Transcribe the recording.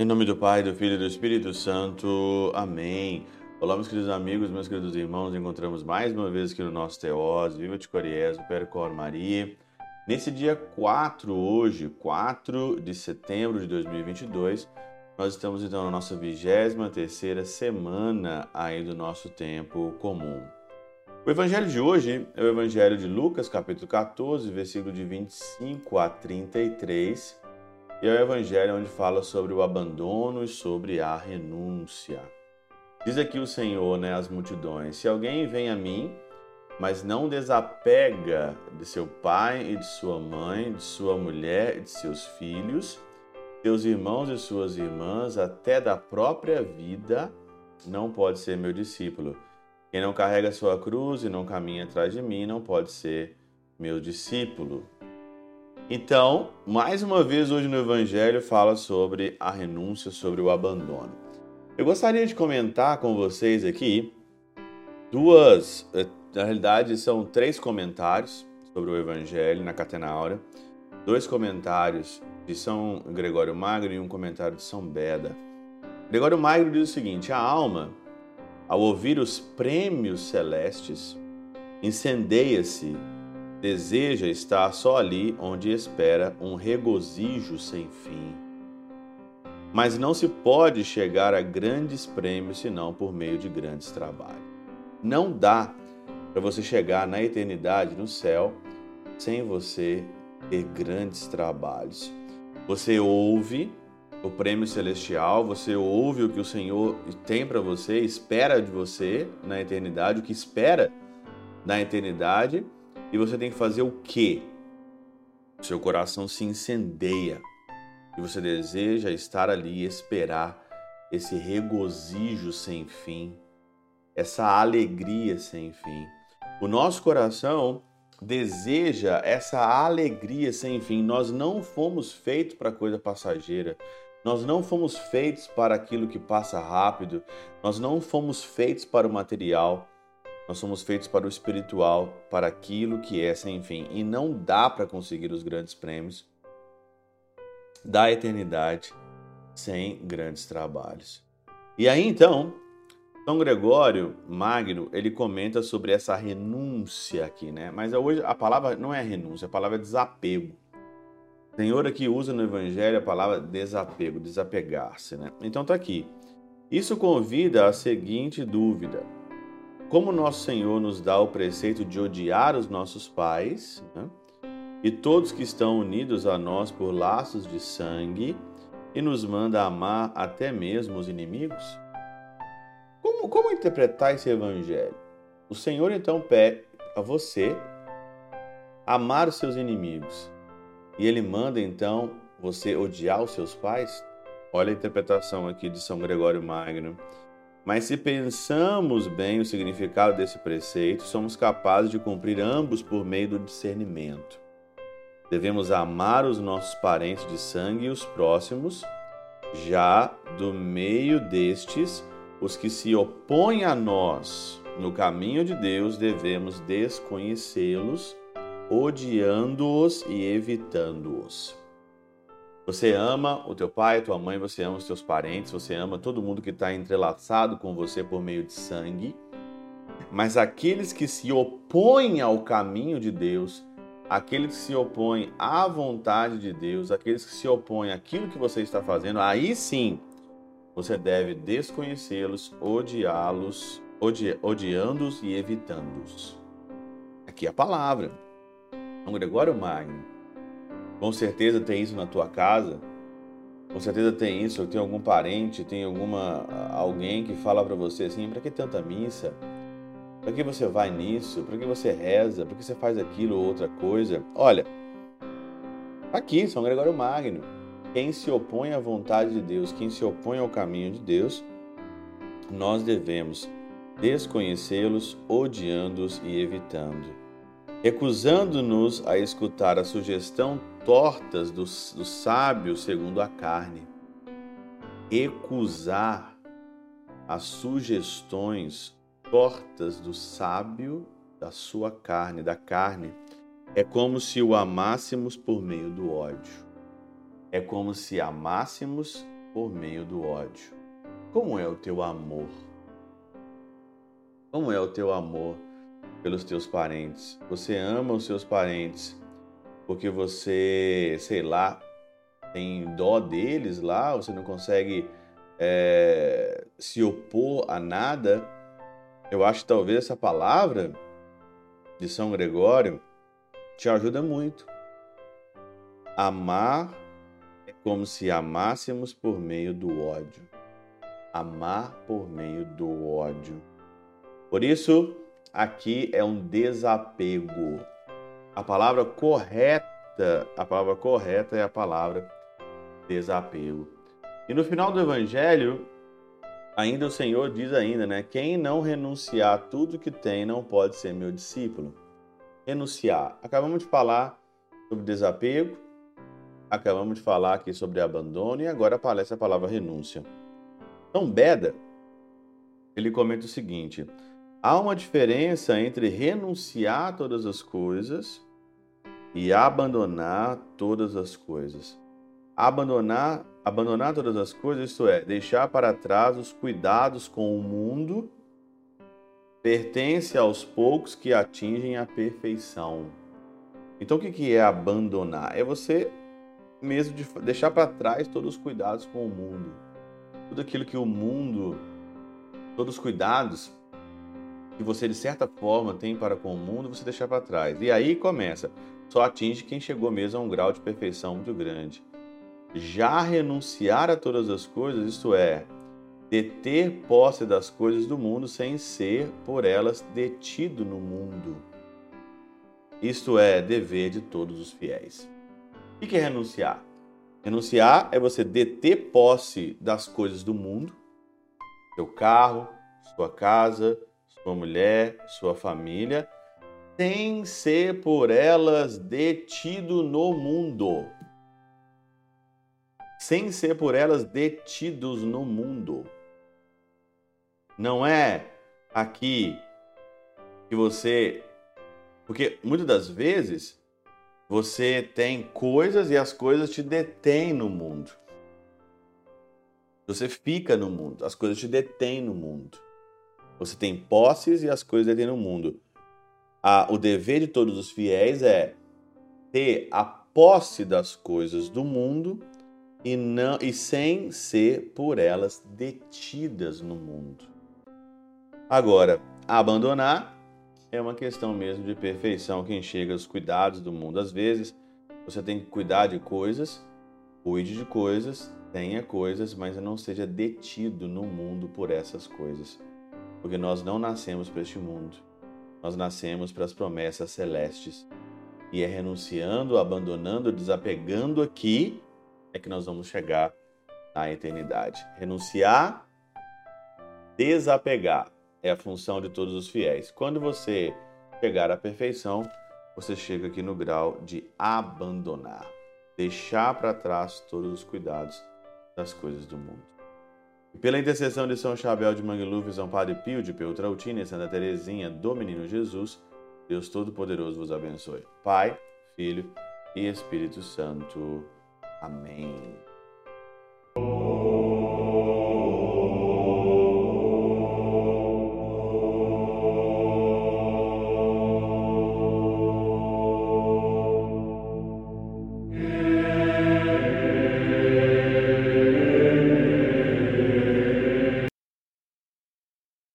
Em nome do Pai, do Filho e do Espírito Santo. Amém. Olá, meus queridos amigos, meus queridos irmãos. Encontramos mais uma vez aqui no nosso Teós. Viva de Coriés, Percor Maria. Nesse dia 4, hoje, 4 de setembro de 2022, nós estamos então na nossa 23 semana aí do nosso tempo comum. O evangelho de hoje é o evangelho de Lucas, capítulo 14, versículo de 25 a 33, e é o evangelho onde fala sobre o abandono e sobre a renúncia. Diz aqui o Senhor, né, às multidões: Se alguém vem a mim, mas não desapega de seu pai e de sua mãe, de sua mulher e de seus filhos, seus irmãos e suas irmãs, até da própria vida, não pode ser meu discípulo. Quem não carrega sua cruz e não caminha atrás de mim não pode ser meu discípulo. Então, mais uma vez hoje no Evangelho fala sobre a renúncia, sobre o abandono. Eu gostaria de comentar com vocês aqui duas, eh, na realidade são três comentários sobre o Evangelho na Catena Áurea, dois comentários de São Gregório Magno e um comentário de São Beda. Gregório Magno diz o seguinte: a alma ao ouvir os prêmios celestes, incendeia-se, deseja estar só ali onde espera um regozijo sem fim. Mas não se pode chegar a grandes prêmios senão por meio de grandes trabalhos. Não dá para você chegar na eternidade, no céu, sem você ter grandes trabalhos. Você ouve, o prêmio celestial, você ouve o que o Senhor tem para você, espera de você na eternidade, o que espera na eternidade, e você tem que fazer o quê? Seu coração se incendeia e você deseja estar ali e esperar esse regozijo sem fim, essa alegria sem fim. O nosso coração deseja essa alegria sem fim. Nós não fomos feitos para coisa passageira. Nós não fomos feitos para aquilo que passa rápido, nós não fomos feitos para o material, nós somos feitos para o espiritual, para aquilo que é sem fim. E não dá para conseguir os grandes prêmios da eternidade sem grandes trabalhos. E aí então, São Gregório Magno, ele comenta sobre essa renúncia aqui, né? Mas hoje a palavra não é renúncia, a palavra é desapego. Senhor aqui usa no Evangelho a palavra desapego, desapegar-se. Né? Então está aqui. Isso convida à seguinte dúvida: como nosso Senhor nos dá o preceito de odiar os nossos pais né? e todos que estão unidos a nós por laços de sangue e nos manda amar até mesmo os inimigos? Como, como interpretar esse Evangelho? O Senhor então pede a você amar os seus inimigos e ele manda então você odiar os seus pais? Olha a interpretação aqui de São Gregório Magno. Mas se pensamos bem o significado desse preceito, somos capazes de cumprir ambos por meio do discernimento. Devemos amar os nossos parentes de sangue e os próximos, já do meio destes, os que se opõem a nós no caminho de Deus, devemos desconhecê-los odiando-os e evitando-os. Você ama o teu pai, tua mãe, você ama os teus parentes, você ama todo mundo que está entrelaçado com você por meio de sangue. Mas aqueles que se opõem ao caminho de Deus, aqueles que se opõem à vontade de Deus, aqueles que se opõem àquilo que você está fazendo, aí sim você deve desconhecê-los, odiá-los, odi odiando-os e evitando-os. Aqui é a palavra. São Gregório Magno. Com certeza tem isso na tua casa. Com certeza tem isso, tem algum parente, tem alguma alguém que fala para você assim: "Para que tanta missa? Para que você vai nisso? Para que você reza? Para que você faz aquilo ou outra coisa?" Olha, aqui São Gregório Magno. Quem se opõe à vontade de Deus, quem se opõe ao caminho de Deus, nós devemos desconhecê-los, odiando-os e evitando recusando-nos a escutar a sugestão tortas do, do sábio segundo a carne. Recusar as sugestões tortas do sábio da sua carne, da carne, é como se o amássemos por meio do ódio. É como se amássemos por meio do ódio. Como é o teu amor? Como é o teu amor pelos teus parentes? Você ama os seus parentes porque você, sei lá, tem dó deles lá, você não consegue é, se opor a nada? Eu acho que talvez essa palavra de São Gregório te ajuda muito. Amar é como se amássemos por meio do ódio. Amar por meio do ódio. Por isso, aqui é um desapego. A palavra correta, a palavra correta é a palavra desapego. E no final do evangelho, ainda o Senhor diz ainda, né? Quem não renunciar a tudo que tem não pode ser meu discípulo. Renunciar. Acabamos de falar sobre desapego, acabamos de falar aqui sobre abandono e agora aparece a palavra renúncia. Então, Beda, ele comenta o seguinte: há uma diferença entre renunciar a todas as coisas e abandonar todas as coisas. Abandonar, abandonar todas as coisas, isto é, deixar para trás os cuidados com o mundo, pertence aos poucos que atingem a perfeição. Então, o que é abandonar? É você mesmo de deixar para trás todos os cuidados com o mundo. Tudo aquilo que o mundo, todos os cuidados que você de certa forma tem para com o mundo, você deixar para trás. E aí começa. Só atinge quem chegou mesmo a um grau de perfeição muito grande já renunciar a todas as coisas, isto é, deter posse das coisas do mundo sem ser por elas detido no mundo. Isto é dever de todos os fiéis. O que é renunciar? Renunciar é você deter posse das coisas do mundo, seu carro, sua casa, sua mulher, sua família, sem ser por elas detido no mundo sem ser por elas detidos no mundo. Não é aqui que você. Porque muitas das vezes você tem coisas e as coisas te detêm no mundo. Você fica no mundo, as coisas te detêm no mundo. Você tem posses e as coisas detêm no mundo. o dever de todos os fiéis é ter a posse das coisas do mundo e, não, e sem ser por elas detidas no mundo. Agora, abandonar é uma questão mesmo de perfeição que enxerga os cuidados do mundo. Às vezes, você tem que cuidar de coisas, cuide de coisas, tenha coisas, mas não seja detido no mundo por essas coisas. Porque nós não nascemos para este mundo. Nós nascemos para as promessas celestes. E é renunciando, abandonando, desapegando aqui é que nós vamos chegar na eternidade. Renunciar, desapegar é a função de todos os fiéis. Quando você chegar à perfeição, você chega aqui no grau de abandonar, deixar para trás todos os cuidados das coisas do mundo. Pela intercessão de São Chabel de Mangluf, São Padre Pio de Peltrautina e Santa Teresinha do Menino Jesus, Deus Todo-Poderoso vos abençoe. Pai, Filho e Espírito Santo. Amém.